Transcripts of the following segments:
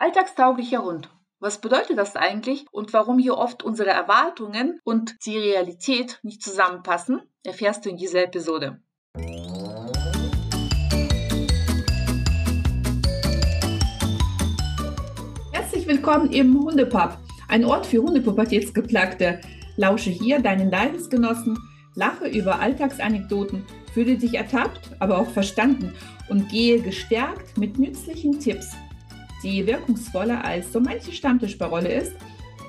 Alltagstauglicher Hund. Was bedeutet das eigentlich und warum hier oft unsere Erwartungen und die Realität nicht zusammenpassen, erfährst du in dieser Episode. Herzlich willkommen im Hundepub, ein Ort für Hundepubertätsgeplagte. Lausche hier deinen Leidensgenossen, lache über Alltagsanekdoten, fühle dich ertappt, aber auch verstanden und gehe gestärkt mit nützlichen Tipps die wirkungsvoller als so manche Stammtischparole ist,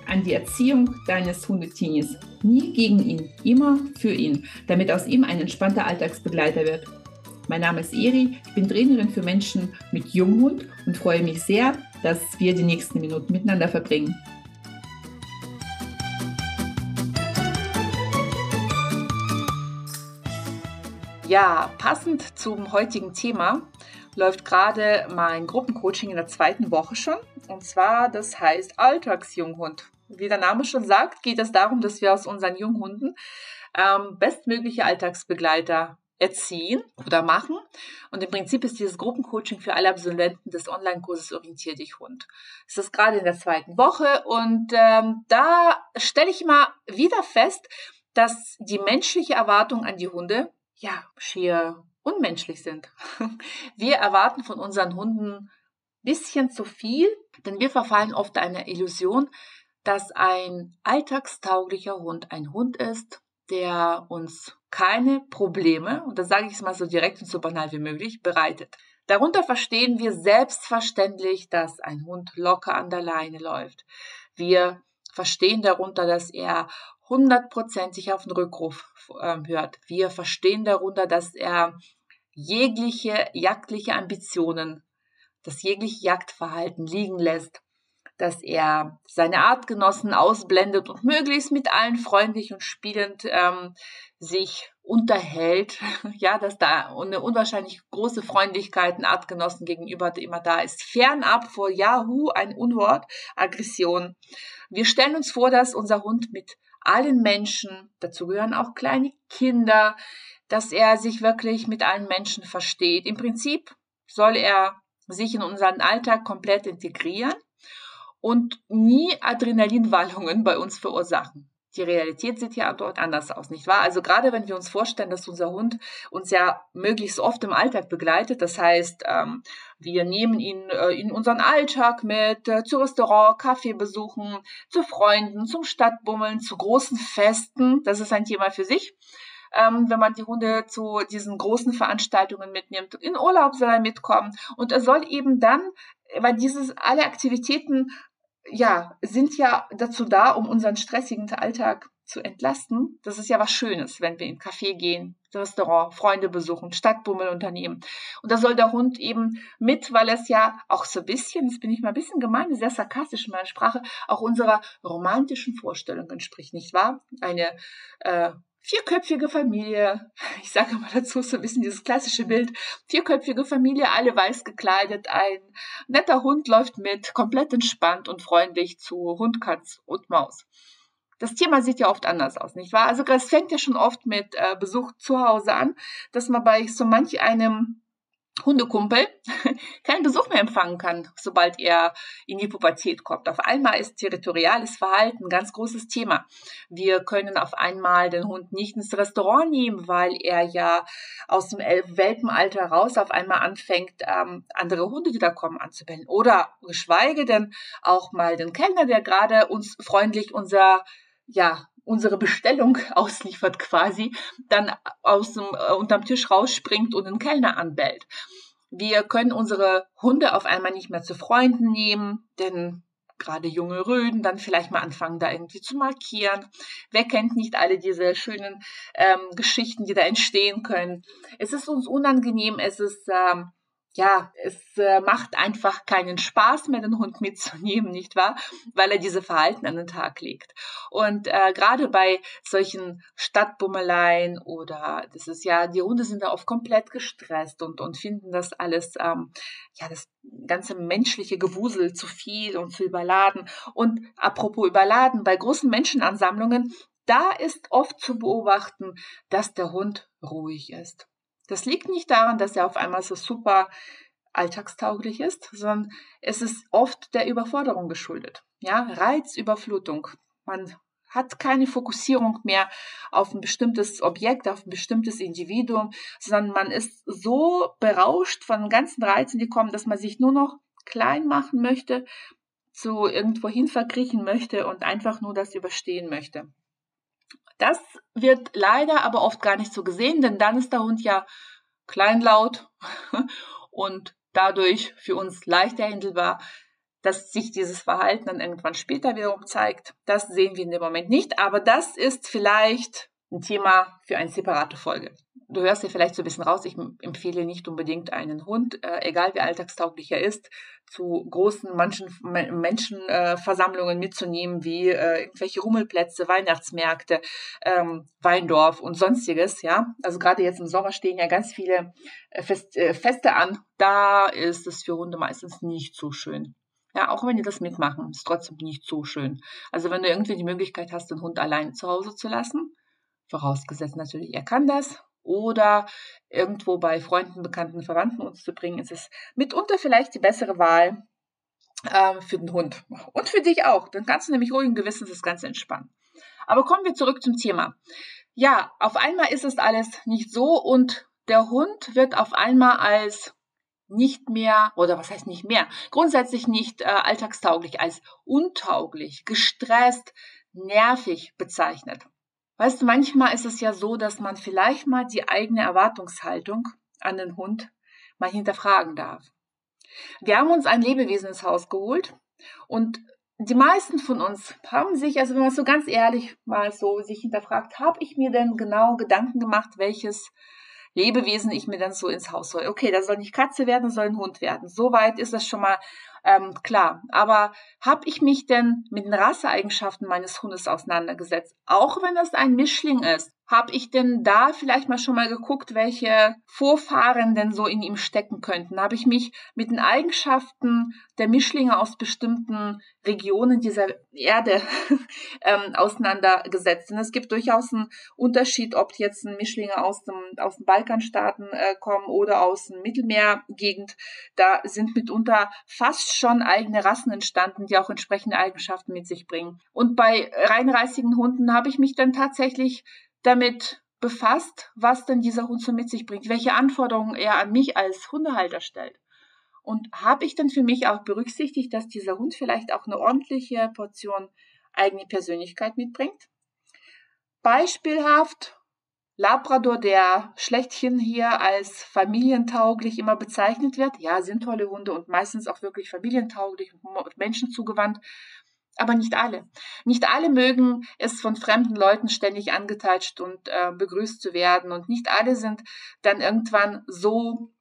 an die Erziehung deines Hundetinis. Nie gegen ihn, immer für ihn, damit aus ihm ein entspannter Alltagsbegleiter wird. Mein Name ist Eri, ich bin Trainerin für Menschen mit Junghund und freue mich sehr, dass wir die nächsten Minuten miteinander verbringen. Ja, passend zum heutigen Thema läuft gerade mein Gruppencoaching in der zweiten Woche schon. Und zwar, das heißt Alltagsjunghund. Wie der Name schon sagt, geht es darum, dass wir aus unseren Junghunden ähm, bestmögliche Alltagsbegleiter erziehen oder machen. Und im Prinzip ist dieses Gruppencoaching für alle Absolventen des Online-Kurses Orientier dich Hund. Es ist gerade in der zweiten Woche und ähm, da stelle ich mal wieder fest, dass die menschliche Erwartung an die Hunde ja schier unmenschlich sind. Wir erwarten von unseren Hunden bisschen zu viel, denn wir verfallen oft einer Illusion, dass ein alltagstauglicher Hund ein Hund ist, der uns keine Probleme, und das sage ich es mal so direkt und so banal wie möglich, bereitet. Darunter verstehen wir selbstverständlich, dass ein Hund locker an der Leine läuft. Wir verstehen darunter, dass er hundertprozentig auf den Rückruf äh, hört. Wir verstehen darunter, dass er jegliche jagdliche Ambitionen, das jegliche Jagdverhalten liegen lässt, dass er seine Artgenossen ausblendet und möglichst mit allen freundlich und spielend ähm, sich unterhält, ja, dass da eine unwahrscheinlich große Freundlichkeit den Artgenossen gegenüber immer da ist, fernab vor Yahoo, ein Unwort, Aggression. Wir stellen uns vor, dass unser Hund mit allen Menschen, dazu gehören auch kleine Kinder, dass er sich wirklich mit allen Menschen versteht. Im Prinzip soll er sich in unseren Alltag komplett integrieren und nie Adrenalinwallungen bei uns verursachen. Die Realität sieht ja dort anders aus, nicht wahr? Also gerade wenn wir uns vorstellen, dass unser Hund uns ja möglichst oft im Alltag begleitet, das heißt, ähm, wir nehmen ihn äh, in unseren Alltag mit, äh, zu Restaurant, Kaffee besuchen, zu Freunden, zum Stadtbummeln, zu großen Festen, das ist ein Thema für sich ähm, wenn man die Hunde zu diesen großen Veranstaltungen mitnimmt. In Urlaub soll er mitkommen und er soll eben dann, weil dieses alle Aktivitäten ja sind ja dazu da, um unseren stressigen Alltag zu entlasten. Das ist ja was Schönes, wenn wir in Café gehen, Restaurant, Freunde besuchen, Stadtbummel unternehmen. Und da soll der Hund eben mit, weil es ja auch so ein bisschen, jetzt bin ich mal ein bisschen gemein, sehr sarkastisch in meiner Sprache, auch unserer romantischen Vorstellung entspricht, nicht wahr? Eine äh, vierköpfige Familie, ich sage mal dazu so ein bisschen dieses klassische Bild, vierköpfige Familie, alle weiß gekleidet, ein netter Hund läuft mit, komplett entspannt und freundlich zu Hund, Katz und Maus. Das Thema sieht ja oft anders aus, nicht wahr? Also es fängt ja schon oft mit äh, Besuch zu Hause an, dass man bei so manch einem Hundekumpel keinen Besuch mehr empfangen kann, sobald er in die Pubertät kommt. Auf einmal ist territoriales Verhalten ein ganz großes Thema. Wir können auf einmal den Hund nicht ins Restaurant nehmen, weil er ja aus dem Welpenalter raus auf einmal anfängt, ähm, andere Hunde, die da kommen, anzubellen. Oder geschweige denn auch mal den Kellner, der gerade uns freundlich unser ja, unsere Bestellung ausliefert quasi, dann aus dem, äh, unterm Tisch rausspringt und den Kellner anbellt. Wir können unsere Hunde auf einmal nicht mehr zu Freunden nehmen, denn gerade junge Röden dann vielleicht mal anfangen, da irgendwie zu markieren. Wer kennt nicht alle diese schönen ähm, Geschichten, die da entstehen können? Es ist uns unangenehm, es ist ähm, ja, es äh, macht einfach keinen Spaß mehr, den Hund mitzunehmen, nicht wahr? Weil er diese Verhalten an den Tag legt. Und äh, gerade bei solchen Stadtbummeleien oder das ist ja, die Hunde sind da oft komplett gestresst und, und finden das alles, ähm, ja, das ganze menschliche Gewusel zu viel und zu überladen. Und apropos überladen, bei großen Menschenansammlungen, da ist oft zu beobachten, dass der Hund ruhig ist. Das liegt nicht daran, dass er auf einmal so super alltagstauglich ist, sondern es ist oft der Überforderung geschuldet. Ja, Reizüberflutung. Man hat keine Fokussierung mehr auf ein bestimmtes Objekt, auf ein bestimmtes Individuum, sondern man ist so berauscht von ganzen Reizen, die kommen, dass man sich nur noch klein machen möchte, zu irgendwohin verkriechen möchte und einfach nur das überstehen möchte. Das wird leider aber oft gar nicht so gesehen, denn dann ist der Hund ja kleinlaut und dadurch für uns leichter handelbar dass sich dieses Verhalten dann irgendwann später wiederum zeigt, das sehen wir in dem Moment nicht. Aber das ist vielleicht ein Thema für eine separate Folge. Du hörst dir vielleicht so ein bisschen raus, ich empfehle nicht unbedingt einen Hund, äh, egal wie alltagstauglich er ist, zu großen Menschen, Menschenversammlungen äh, mitzunehmen, wie äh, irgendwelche Rummelplätze, Weihnachtsmärkte, ähm, Weindorf und sonstiges. Ja, Also gerade jetzt im Sommer stehen ja ganz viele äh, Fest, äh, Feste an. Da ist es für Hunde meistens nicht so schön. Ja, auch wenn die das mitmachen, ist trotzdem nicht so schön. Also wenn du irgendwie die Möglichkeit hast, den Hund allein zu Hause zu lassen, vorausgesetzt natürlich, er kann das, oder irgendwo bei Freunden, Bekannten, Verwandten uns zu bringen, ist es mitunter vielleicht die bessere Wahl äh, für den Hund. Und für dich auch. Dann kannst du nämlich ruhigen Gewissens das Ganze entspannen. Aber kommen wir zurück zum Thema. Ja, auf einmal ist es alles nicht so und der Hund wird auf einmal als nicht mehr, oder was heißt nicht mehr, grundsätzlich nicht äh, alltagstauglich, als untauglich, gestresst, nervig bezeichnet. Weißt du, manchmal ist es ja so, dass man vielleicht mal die eigene Erwartungshaltung an den Hund mal hinterfragen darf. Wir haben uns ein Lebewesen ins Haus geholt und die meisten von uns haben sich, also wenn man so ganz ehrlich mal so sich hinterfragt, habe ich mir denn genau Gedanken gemacht, welches Lebewesen ich mir dann so ins Haus hole. Okay, das soll nicht Katze werden, das soll ein Hund werden. Soweit ist das schon mal ähm, klar. Aber habe ich mich denn mit den Rasseeigenschaften meines Hundes auseinandergesetzt? Auch wenn das ein Mischling ist. Habe ich denn da vielleicht mal schon mal geguckt, welche Vorfahren denn so in ihm stecken könnten? Habe ich mich mit den Eigenschaften der Mischlinge aus bestimmten Regionen dieser Erde ähm, auseinandergesetzt? Und es gibt durchaus einen Unterschied, ob jetzt ein Mischlinge aus, dem, aus den Balkanstaaten äh, kommen oder aus der Mittelmeergegend. Da sind mitunter fast schon eigene Rassen entstanden, die auch entsprechende Eigenschaften mit sich bringen. Und bei reinreißigen Hunden habe ich mich dann tatsächlich damit befasst, was denn dieser Hund so mit sich bringt, welche Anforderungen er an mich als Hundehalter stellt. Und habe ich dann für mich auch berücksichtigt, dass dieser Hund vielleicht auch eine ordentliche Portion eigene Persönlichkeit mitbringt? Beispielhaft Labrador, der schlechthin hier als familientauglich immer bezeichnet wird. Ja, sind tolle Hunde und meistens auch wirklich familientauglich und Menschen zugewandt aber nicht alle. Nicht alle mögen es von fremden Leuten ständig angeteitscht und äh, begrüßt zu werden und nicht alle sind dann irgendwann so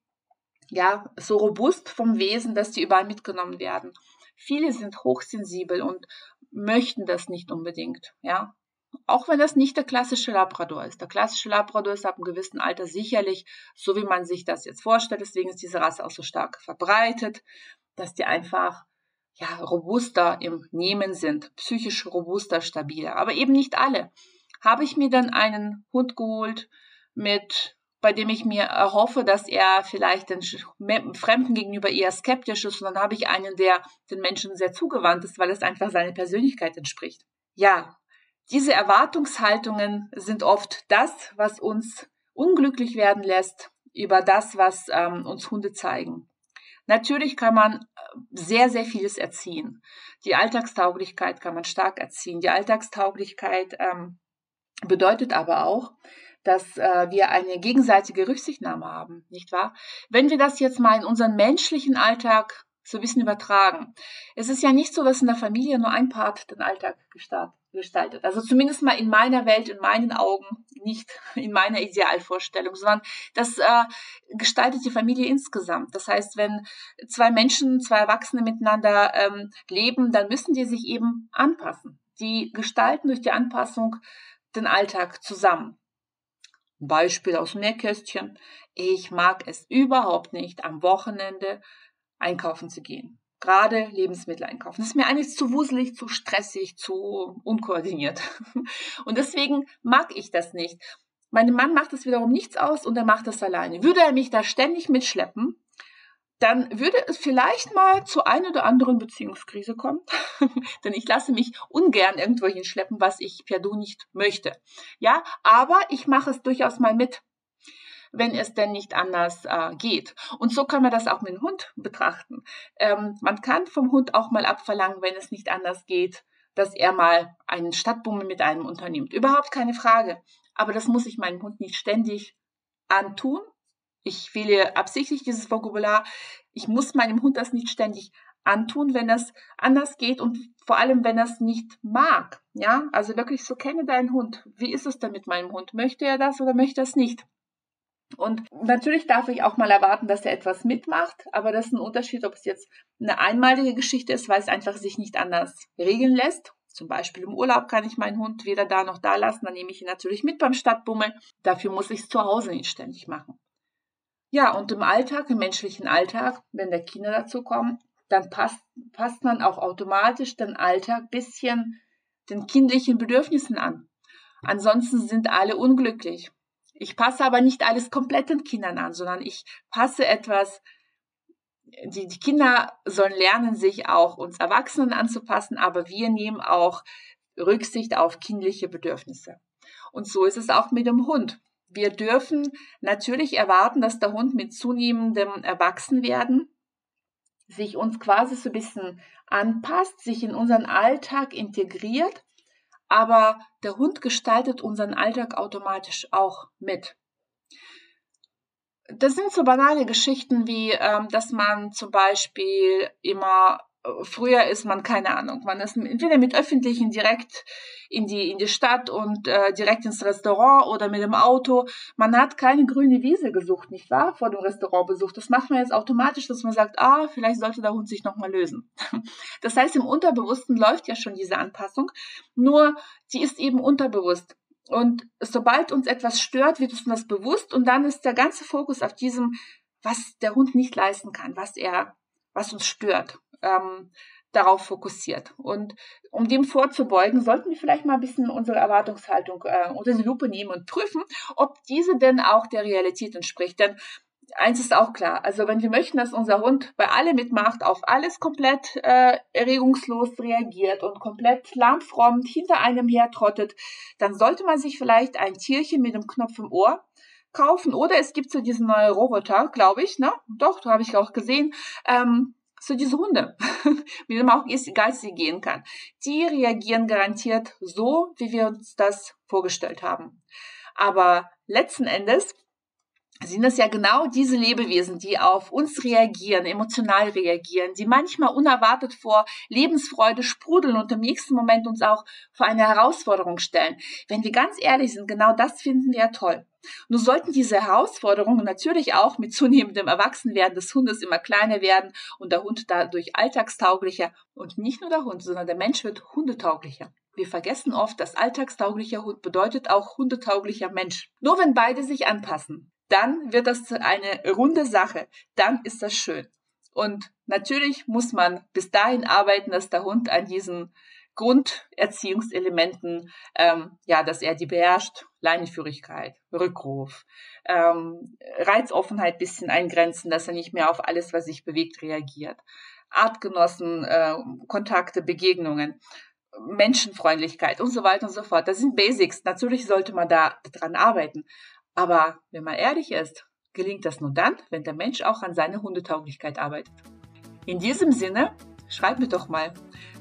ja, so robust vom Wesen, dass die überall mitgenommen werden. Viele sind hochsensibel und möchten das nicht unbedingt, ja. Auch wenn das nicht der klassische Labrador ist. Der klassische Labrador ist ab einem gewissen Alter sicherlich so, wie man sich das jetzt vorstellt. Deswegen ist diese Rasse auch so stark verbreitet, dass die einfach ja, robuster im Nehmen sind, psychisch robuster, stabiler. Aber eben nicht alle. Habe ich mir dann einen Hund geholt, mit, bei dem ich mir erhoffe, dass er vielleicht den Fremden gegenüber eher skeptisch ist, und dann habe ich einen, der den Menschen sehr zugewandt ist, weil es einfach seiner Persönlichkeit entspricht. Ja, diese Erwartungshaltungen sind oft das, was uns unglücklich werden lässt über das, was ähm, uns Hunde zeigen. Natürlich kann man äh, sehr, sehr vieles erziehen. Die Alltagstauglichkeit kann man stark erziehen. Die Alltagstauglichkeit ähm, bedeutet aber auch, dass äh, wir eine gegenseitige Rücksichtnahme haben, nicht wahr? Wenn wir das jetzt mal in unseren menschlichen Alltag so ein bisschen übertragen. Es ist ja nicht so, dass in der Familie nur ein Part den Alltag gestaltet. Also zumindest mal in meiner Welt, in meinen Augen, nicht in meiner Idealvorstellung, sondern das äh, gestaltet die Familie insgesamt. Das heißt, wenn zwei Menschen, zwei Erwachsene miteinander ähm, leben, dann müssen die sich eben anpassen. Die gestalten durch die Anpassung den Alltag zusammen. Beispiel aus dem Nähkästchen. Ich mag es überhaupt nicht, am Wochenende einkaufen zu gehen. Gerade Lebensmittel einkaufen. Das ist mir eigentlich zu wuselig, zu stressig, zu unkoordiniert. Und deswegen mag ich das nicht. Meinem Mann macht es wiederum nichts aus und er macht das alleine. Würde er mich da ständig mitschleppen, dann würde es vielleicht mal zu einer oder anderen Beziehungskrise kommen. Denn ich lasse mich ungern irgendwo hinschleppen, was ich per Du nicht möchte. Ja, aber ich mache es durchaus mal mit wenn es denn nicht anders äh, geht. Und so kann man das auch mit dem Hund betrachten. Ähm, man kann vom Hund auch mal abverlangen, wenn es nicht anders geht, dass er mal einen Stadtbummel mit einem unternimmt. Überhaupt keine Frage. Aber das muss ich meinem Hund nicht ständig antun. Ich wähle absichtlich dieses Vokabular. Ich muss meinem Hund das nicht ständig antun, wenn es anders geht und vor allem, wenn er es nicht mag. Ja, also wirklich so kenne deinen Hund. Wie ist es denn mit meinem Hund? Möchte er das oder möchte er es nicht? Und natürlich darf ich auch mal erwarten, dass er etwas mitmacht, aber das ist ein Unterschied, ob es jetzt eine einmalige Geschichte ist, weil es einfach sich nicht anders regeln lässt. Zum Beispiel im Urlaub kann ich meinen Hund weder da noch da lassen, dann nehme ich ihn natürlich mit beim Stadtbummel. Dafür muss ich es zu Hause nicht ständig machen. Ja, und im Alltag, im menschlichen Alltag, wenn da Kinder dazu kommen, dann passt, passt man auch automatisch den Alltag bisschen den kindlichen Bedürfnissen an. Ansonsten sind alle unglücklich. Ich passe aber nicht alles komplett den Kindern an, sondern ich passe etwas, die, die Kinder sollen lernen, sich auch uns Erwachsenen anzupassen, aber wir nehmen auch Rücksicht auf kindliche Bedürfnisse. Und so ist es auch mit dem Hund. Wir dürfen natürlich erwarten, dass der Hund mit zunehmendem Erwachsenwerden sich uns quasi so ein bisschen anpasst, sich in unseren Alltag integriert aber der Hund gestaltet unseren Alltag automatisch auch mit. Das sind so banale Geschichten wie, ähm, dass man zum Beispiel immer früher ist man keine Ahnung, man ist entweder mit öffentlichen direkt in die in die Stadt und äh, direkt ins Restaurant oder mit dem Auto. Man hat keine grüne Wiese gesucht, nicht wahr? Vor dem Restaurantbesuch. Das macht man jetzt automatisch, dass man sagt, ah, vielleicht sollte der Hund sich noch mal lösen. Das heißt, im Unterbewussten läuft ja schon diese Anpassung, nur die ist eben unterbewusst. Und sobald uns etwas stört, wird uns das bewusst und dann ist der ganze Fokus auf diesem, was der Hund nicht leisten kann, was er, was uns stört ähm, darauf fokussiert. Und um dem vorzubeugen, sollten wir vielleicht mal ein bisschen unsere Erwartungshaltung äh, unter die Lupe nehmen und prüfen, ob diese denn auch der Realität entspricht. Denn eins ist auch klar, also wenn wir möchten, dass unser Hund bei allem mitmacht, auf alles komplett äh, erregungslos reagiert und komplett lahmfrommt hinter einem hertrottet, dann sollte man sich vielleicht ein Tierchen mit einem Knopf im Ohr kaufen. Oder es gibt so diesen neuen Roboter, glaube ich, ne? Doch, da habe ich auch gesehen. Ähm, so diese Hunde, mit man auch geistig gehen kann, die reagieren garantiert so, wie wir uns das vorgestellt haben. Aber letzten Endes sind es ja genau diese Lebewesen, die auf uns reagieren, emotional reagieren, die manchmal unerwartet vor Lebensfreude sprudeln und im nächsten Moment uns auch vor eine Herausforderung stellen. Wenn wir ganz ehrlich sind, genau das finden wir ja toll. Nun sollten diese Herausforderungen natürlich auch mit zunehmendem Erwachsenwerden des Hundes immer kleiner werden und der Hund dadurch alltagstauglicher und nicht nur der Hund, sondern der Mensch wird hundetauglicher. Wir vergessen oft, dass alltagstauglicher Hund bedeutet auch hundetauglicher Mensch. Nur wenn beide sich anpassen, dann wird das eine runde Sache. Dann ist das schön. Und natürlich muss man bis dahin arbeiten, dass der Hund an diesen Grunderziehungselementen, ähm, ja, dass er die beherrscht, Leinenführigkeit, Rückruf, ähm, Reizoffenheit bisschen eingrenzen, dass er nicht mehr auf alles, was sich bewegt, reagiert. Artgenossen, äh, Kontakte, Begegnungen, Menschenfreundlichkeit und so weiter und so fort. Das sind Basics. Natürlich sollte man da dran arbeiten. Aber wenn man ehrlich ist, gelingt das nur dann, wenn der Mensch auch an seiner Hundetauglichkeit arbeitet. In diesem Sinne, schreib mir doch mal,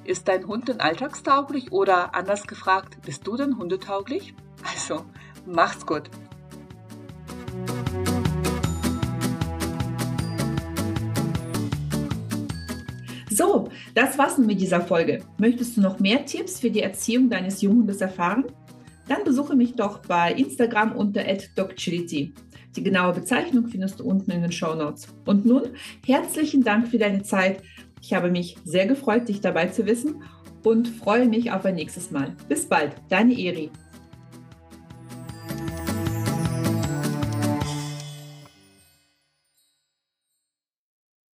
ist dein Hund denn alltagstauglich oder anders gefragt, bist du denn hundetauglich? Also, macht's gut. So, das war's mit dieser Folge. Möchtest du noch mehr Tipps für die Erziehung deines Junghundes erfahren? Dann besuche mich doch bei Instagram unter @docchility. Die genaue Bezeichnung findest du unten in den Show Notes. Und nun herzlichen Dank für deine Zeit. Ich habe mich sehr gefreut, dich dabei zu wissen und freue mich auf ein nächstes Mal. Bis bald, deine Eri.